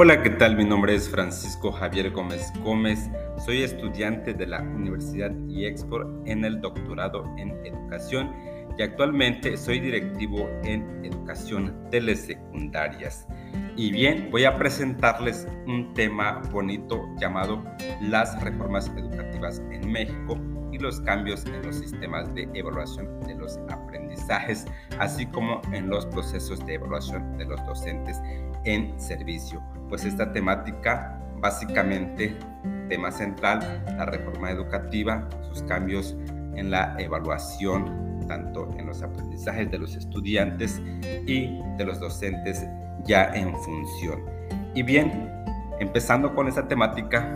Hola, ¿qué tal? Mi nombre es Francisco Javier Gómez Gómez. Soy estudiante de la Universidad IEXPOR en el doctorado en educación y actualmente soy directivo en educación telesecundarias. Y bien, voy a presentarles un tema bonito llamado las reformas educativas en México y los cambios en los sistemas de evaluación de los aprendizajes, así como en los procesos de evaluación de los docentes en servicio. Pues esta temática, básicamente, tema central, la reforma educativa, sus cambios en la evaluación, tanto en los aprendizajes de los estudiantes y de los docentes ya en función. Y bien, empezando con esta temática,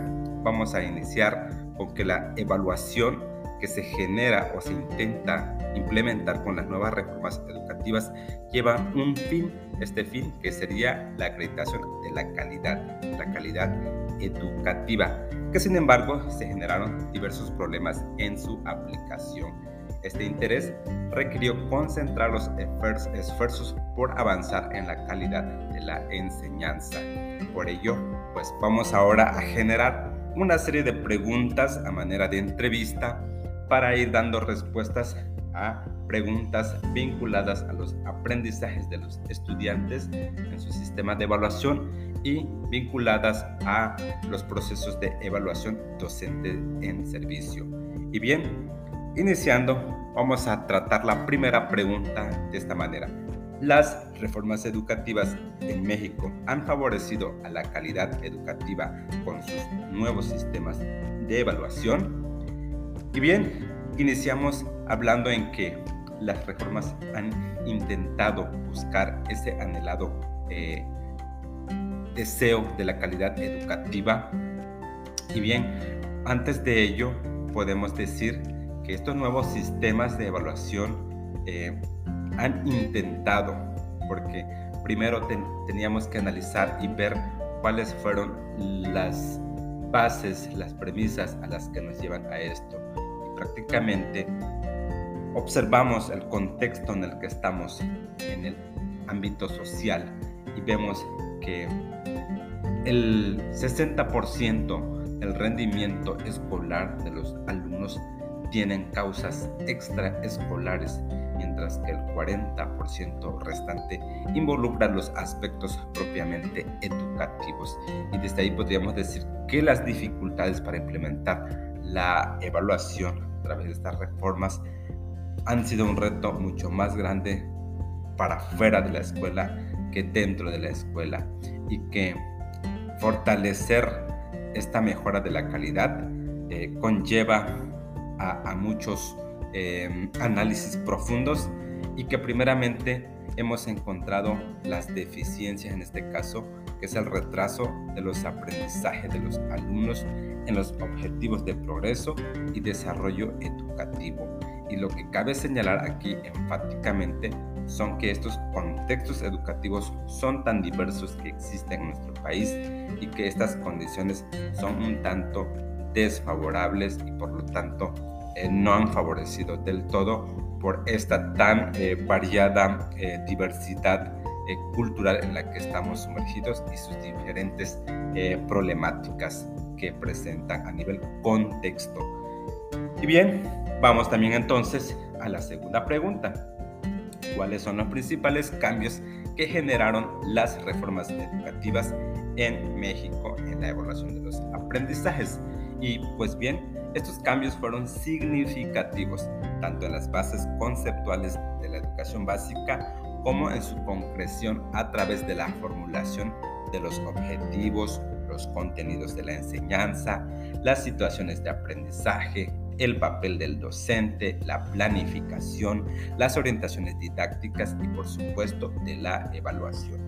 vamos a iniciar con que la evaluación que se genera o se intenta implementar con las nuevas reformas educativas lleva un fin, este fin que sería la acreditación de la calidad, la calidad educativa, que sin embargo se generaron diversos problemas en su aplicación. Este interés requirió concentrar los esfuerzos por avanzar en la calidad de la enseñanza. Por ello, pues vamos ahora a generar una serie de preguntas a manera de entrevista para ir dando respuestas a preguntas vinculadas a los aprendizajes de los estudiantes en su sistema de evaluación y vinculadas a los procesos de evaluación docente en servicio. Y bien, iniciando, vamos a tratar la primera pregunta de esta manera. Las reformas educativas en México han favorecido a la calidad educativa con sus nuevos sistemas de evaluación. Y bien, iniciamos hablando en que las reformas han intentado buscar ese anhelado eh, deseo de la calidad educativa. Y bien, antes de ello podemos decir que estos nuevos sistemas de evaluación eh, han intentado, porque primero teníamos que analizar y ver cuáles fueron las bases, las premisas a las que nos llevan a esto prácticamente observamos el contexto en el que estamos en el ámbito social y vemos que el 60% del rendimiento escolar de los alumnos tienen causas extraescolares, mientras que el 40% restante involucra los aspectos propiamente educativos. Y desde ahí podríamos decir que las dificultades para implementar la evaluación a través de estas reformas han sido un reto mucho más grande para fuera de la escuela que dentro de la escuela y que fortalecer esta mejora de la calidad eh, conlleva a, muchos eh, análisis profundos y que primeramente hemos encontrado las deficiencias en este caso, que es el retraso de los aprendizajes de los alumnos en los objetivos de progreso y desarrollo educativo. Y lo que cabe señalar aquí enfáticamente son que estos contextos educativos son tan diversos que existen en nuestro país y que estas condiciones son un tanto desfavorables y por lo tanto eh, no han favorecido del todo por esta tan eh, variada eh, diversidad cultural en la que estamos sumergidos y sus diferentes problemáticas que presentan a nivel contexto. Y bien, vamos también entonces a la segunda pregunta. ¿Cuáles son los principales cambios que generaron las reformas educativas en México en la evaluación de los aprendizajes? Y pues bien, estos cambios fueron significativos tanto en las bases conceptuales de la educación básica como en su concreción a través de la formulación de los objetivos, los contenidos de la enseñanza, las situaciones de aprendizaje, el papel del docente, la planificación, las orientaciones didácticas y por supuesto de la evaluación.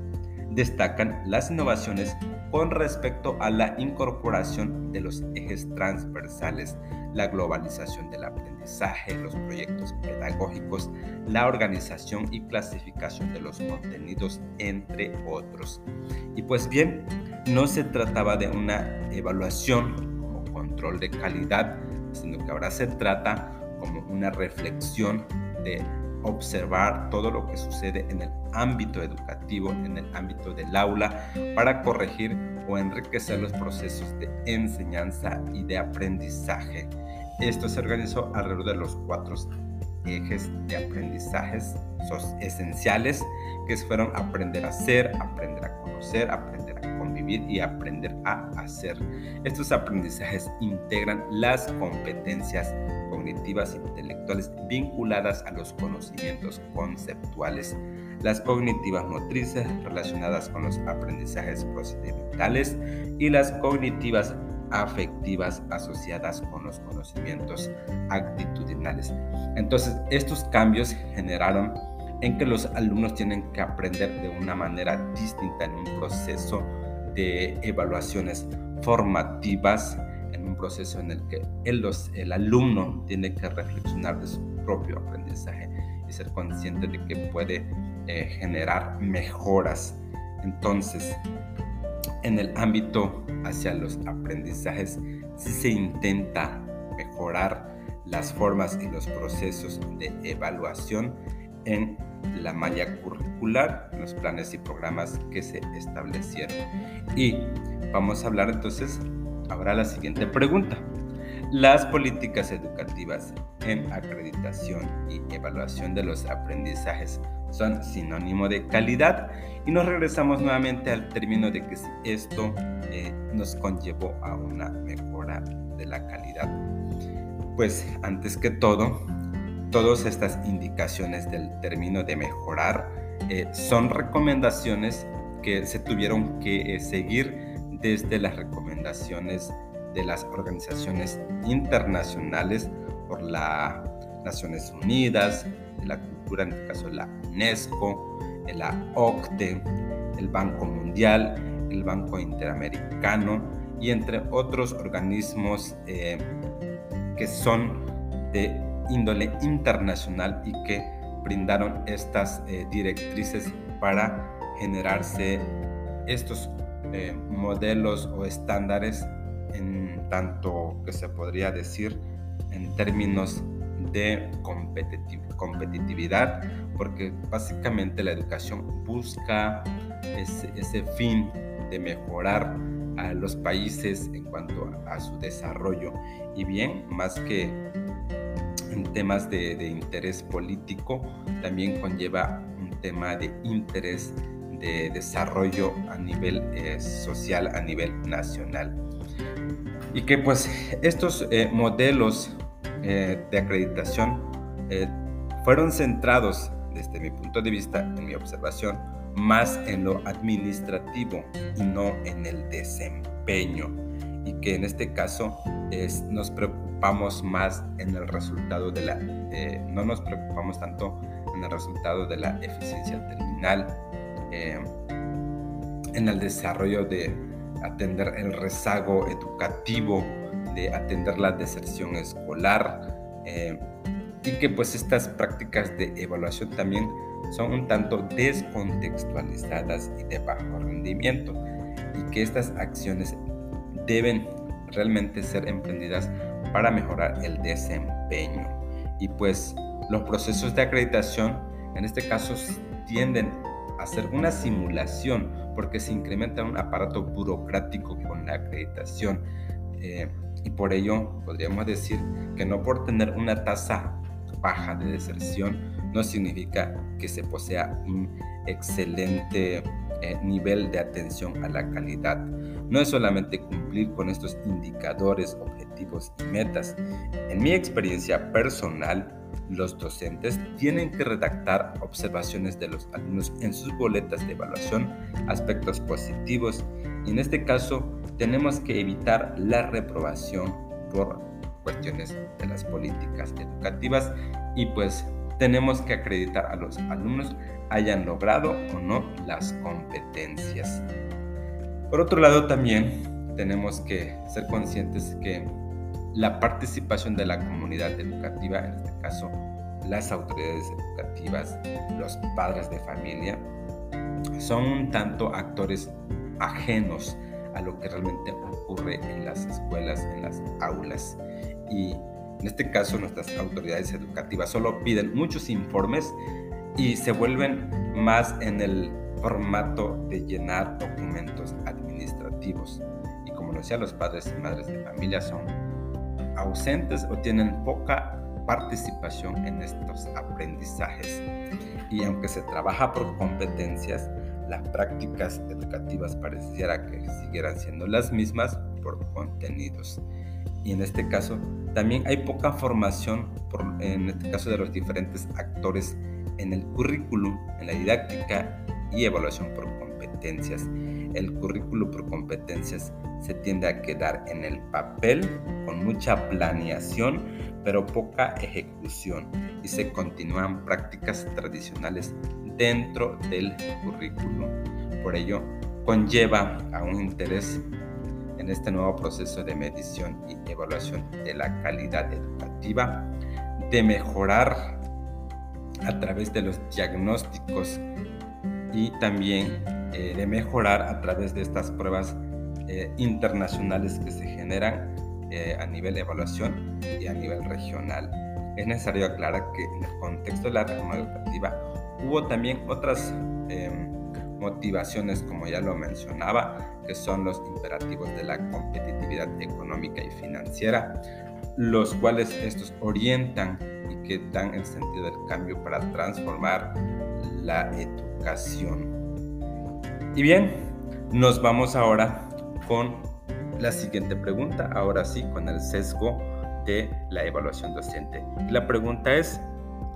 Destacan las innovaciones con respecto a la incorporación de los ejes transversales, la globalización del aprendizaje, los proyectos pedagógicos, la organización y clasificación de los contenidos, entre otros. Y pues bien, no se trataba de una evaluación como control de calidad, sino que ahora se trata como una reflexión de observar todo lo que sucede en el ámbito educativo, en el ámbito del aula, para corregir o enriquecer los procesos de enseñanza y de aprendizaje. Esto se organizó alrededor de los cuatro ejes de aprendizajes esenciales que fueron aprender a ser, aprender a conocer, aprender y aprender a hacer. Estos aprendizajes integran las competencias cognitivas intelectuales vinculadas a los conocimientos conceptuales, las cognitivas motrices relacionadas con los aprendizajes procedimentales y las cognitivas afectivas asociadas con los conocimientos actitudinales. Entonces, estos cambios generaron en que los alumnos tienen que aprender de una manera distinta en un proceso de evaluaciones formativas, en un proceso en el que el, el alumno tiene que reflexionar de su propio aprendizaje y ser consciente de que puede eh, generar mejoras. Entonces, en el ámbito hacia los aprendizajes, si se intenta mejorar las formas y los procesos de evaluación en la malla curricular, los planes y programas que se establecieron. Y vamos a hablar entonces ahora la siguiente pregunta. Las políticas educativas en acreditación y evaluación de los aprendizajes son sinónimo de calidad y nos regresamos nuevamente al término de que esto eh, nos conllevó a una mejora de la calidad. Pues antes que todo, todas estas indicaciones del término de mejorar eh, son recomendaciones que se tuvieron que eh, seguir desde las recomendaciones de las organizaciones internacionales por las Naciones Unidas, la cultura, en el caso la UNESCO, la OCDE, el Banco Mundial, el Banco Interamericano y entre otros organismos eh, que son de índole internacional y que brindaron estas eh, directrices para generarse estos eh, modelos o estándares en tanto que se podría decir en términos de competitividad, porque básicamente la educación busca ese, ese fin de mejorar a los países en cuanto a su desarrollo. Y bien, más que en temas de, de, interés político, también conlleva un tema de interés de desarrollo a nivel eh, social, a nivel nacional. Y que pues estos eh, modelos eh, de acreditación fueron centrados, desde mi punto de vista, en mi observación, más en lo administrativo y no en el desempeño. Y que en este caso es, nos preocupamos más en el resultado de la, no nos preocupamos tanto en el resultado de la eficiencia terminal, eh, en el desarrollo de atender el rezago educativo, de atender la deserción escolar eh, y que pues estas prácticas de evaluación también son un tanto descontextualizadas y de bajo rendimiento y que estas acciones deben realmente ser emprendidas para mejorar el desempeño y pues los procesos de acreditación en este caso tienden hacer una simulación porque se incrementa un aparato burocrático con la acreditación. Eh, y por ello podríamos decir que no por tener una tasa baja de deserción no significa que se posea un excelente eh, nivel de atención a la calidad. No es solamente cumplir con estos indicadores, objetivos y metas. En mi experiencia personal, los docentes tienen que redactar observaciones de los alumnos en sus boletas de evaluación, aspectos positivos y en este caso tenemos que evitar la reprobación por cuestiones de las políticas educativas y pues tenemos que acreditar a los alumnos hayan logrado o no las competencias. Por otro lado también tenemos que ser conscientes que la participación de la comunidad educativa, en este caso las autoridades educativas, los padres de familia, son un tanto actores ajenos a lo que realmente ocurre en las escuelas, en las aulas. Y En este caso, nuestras autoridades educativas solo piden muchos informes y se vuelven más en el formato de llenar documentos Y como lo decía, los padres y madres de familia son ausentes o tienen poca participación en estos aprendizajes. Y aunque se trabaja por competencias, las prácticas educativas pareciera que siguieran siendo las mismas por contenidos. Y en este caso también hay poca formación, por, en este caso de los diferentes actores en el currículum, en la didáctica y evaluación por El currículo por competencias se tiende a quedar en el papel con mucha planeación, pero poca ejecución y se continúan prácticas tradicionales dentro del currículum. Por ello, conlleva a un interés en este nuevo proceso de medición y evaluación de la calidad educativa, de mejorar a través de los diagnósticos y también eh, de mejorar a través de estas pruebas eh, internacionales que se generan eh, a nivel de evaluación y a nivel regional. Es necesario aclarar que en el contexto de la reforma educativa hubo también otras em, motivaciones, como ya lo mencionaba, que son los imperativos de la competitividad económica y financiera, los cuales estos orientan y que dan el sentido del cambio para transformar la educación. Y bien, nos vamos ahora con la siguiente pregunta, ahora sí, con el sesgo de la evaluación docente. La pregunta es,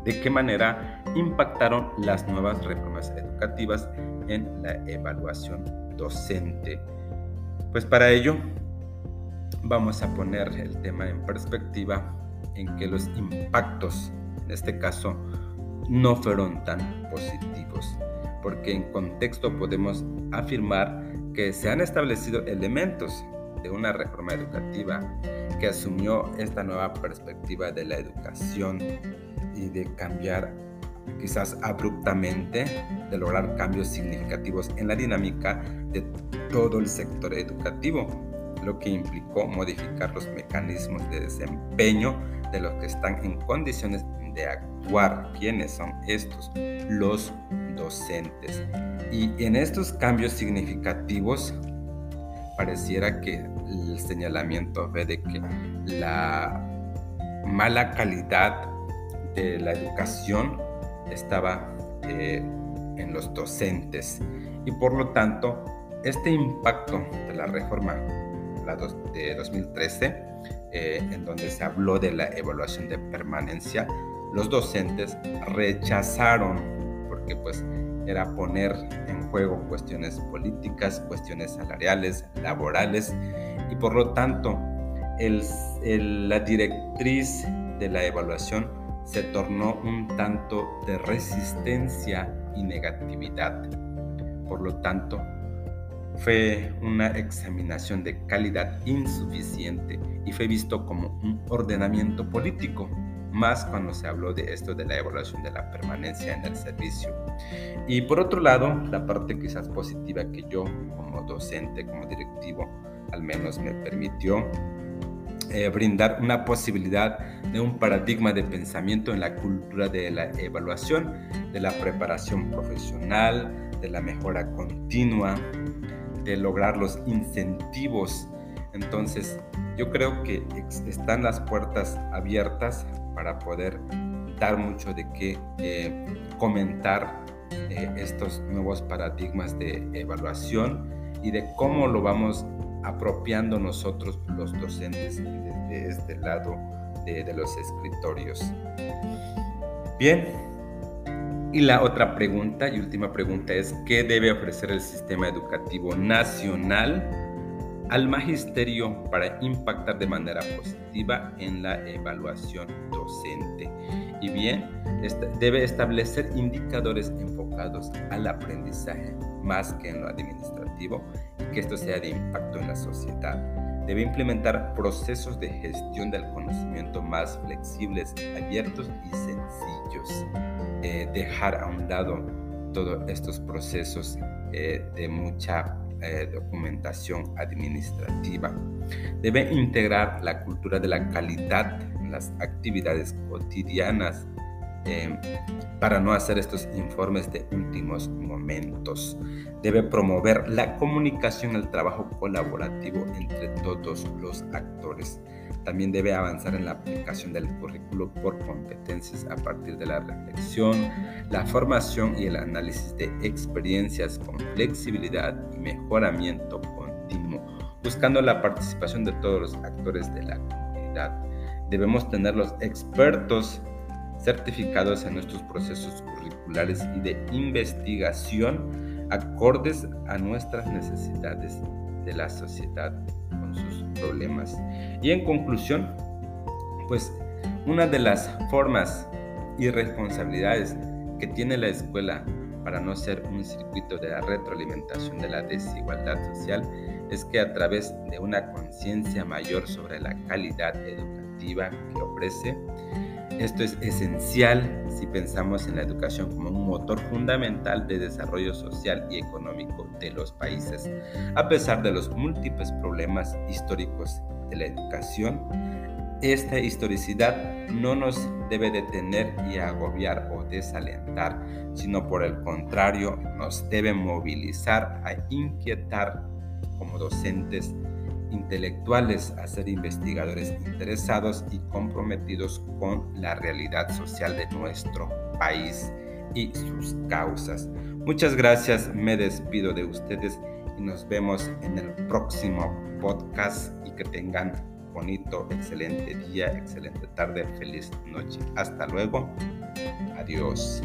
¿de qué manera impactaron las nuevas reformas educativas en la evaluación docente? Pues para ello vamos a poner el tema en perspectiva en que los impactos, en este caso, no fueron tan positivos, porque en contexto podemos afirmar que se han establecido elementos de una reforma educativa que asumió esta nueva perspectiva de la educación y de cambiar quizás abruptamente, de lograr cambios significativos en la dinámica de todo el sector educativo, lo que implicó modificar los mecanismos de desempeño de los que están en condiciones de actuar. ¿Quiénes son estos? Los docentes. Y en estos cambios significativos, pareciera que el señalamiento ve de que la mala calidad de la educación estaba eh, en los docentes y por lo tanto este impacto de la reforma de 2013 eh, en donde se habló de la evaluación de permanencia los docentes rechazaron porque pues era poner en juego cuestiones políticas, cuestiones salariales, laborales y por lo tanto la directriz de la evaluación se tornó un tanto de resistencia y negatividad. Por lo tanto, fue una examinación de calidad insuficiente y fue visto como un ordenamiento político más cuando se habló de esto de la evaluación de la permanencia en el servicio. Y por otro lado, la parte quizás positiva que yo como docente, como directivo, al menos me permitió eh, brindar una posibilidad de un paradigma de pensamiento en la cultura de la evaluación, de la preparación profesional, de la mejora continua, de lograr los incentivos. Entonces, yo creo que están las puertas abiertas para poder dar mucho de qué eh, comentar eh, estos nuevos paradigmas de evaluación y de cómo lo vamos apropiando nosotros los docentes desde este lado de, de los escritorios. Bien, y la otra pregunta y última pregunta es, ¿qué debe ofrecer el sistema educativo nacional al magisterio para impactar de manera positiva en la evaluación docente. Y bien, debe establecer indicadores enfocados al aprendizaje más que en lo administrativo y que esto sea de impacto en la sociedad. Debe implementar procesos de gestión del conocimiento más flexibles, abiertos y sencillos. Eh, dejar a un lado todos estos procesos eh, de mucha eh, documentación administrativa. Debe integrar la cultura de la calidad en las actividades cotidianas eh, para no hacer estos informes de últimos momentos. Debe promover la comunicación, el trabajo colaborativo entre todos los actores. También debe avanzar en la aplicación del currículo por competencias a partir de la reflexión, la formación y el análisis de experiencias con flexibilidad y mejoramiento continuo, buscando la participación de todos los actores de la comunidad. Debemos tener los expertos certificados en nuestros procesos curriculares y de investigación acordes a nuestras necesidades de la sociedad con sus Y en conclusión, pues una de las formas y responsabilidades que tiene la escuela para no ser un circuito de la retroalimentación de la desigualdad social es que a través de una conciencia mayor sobre la calidad educativa que ofrece, esto es esencial si pensamos en la educación como un motor fundamental de desarrollo social y económico de los países. A pesar de los múltiples problemas históricos de la educación, esta historicidad no nos debe detener y agobiar o desalentar, sino por el contrario nos debe movilizar a inquietar como docentes intelectuales a ser investigadores interesados y comprometidos con la realidad social de nuestro país y sus causas. Muchas gracias, me despido de ustedes y nos vemos en el próximo podcast y que tengan bonito, excelente día, excelente tarde, feliz noche. Hasta luego. Adiós.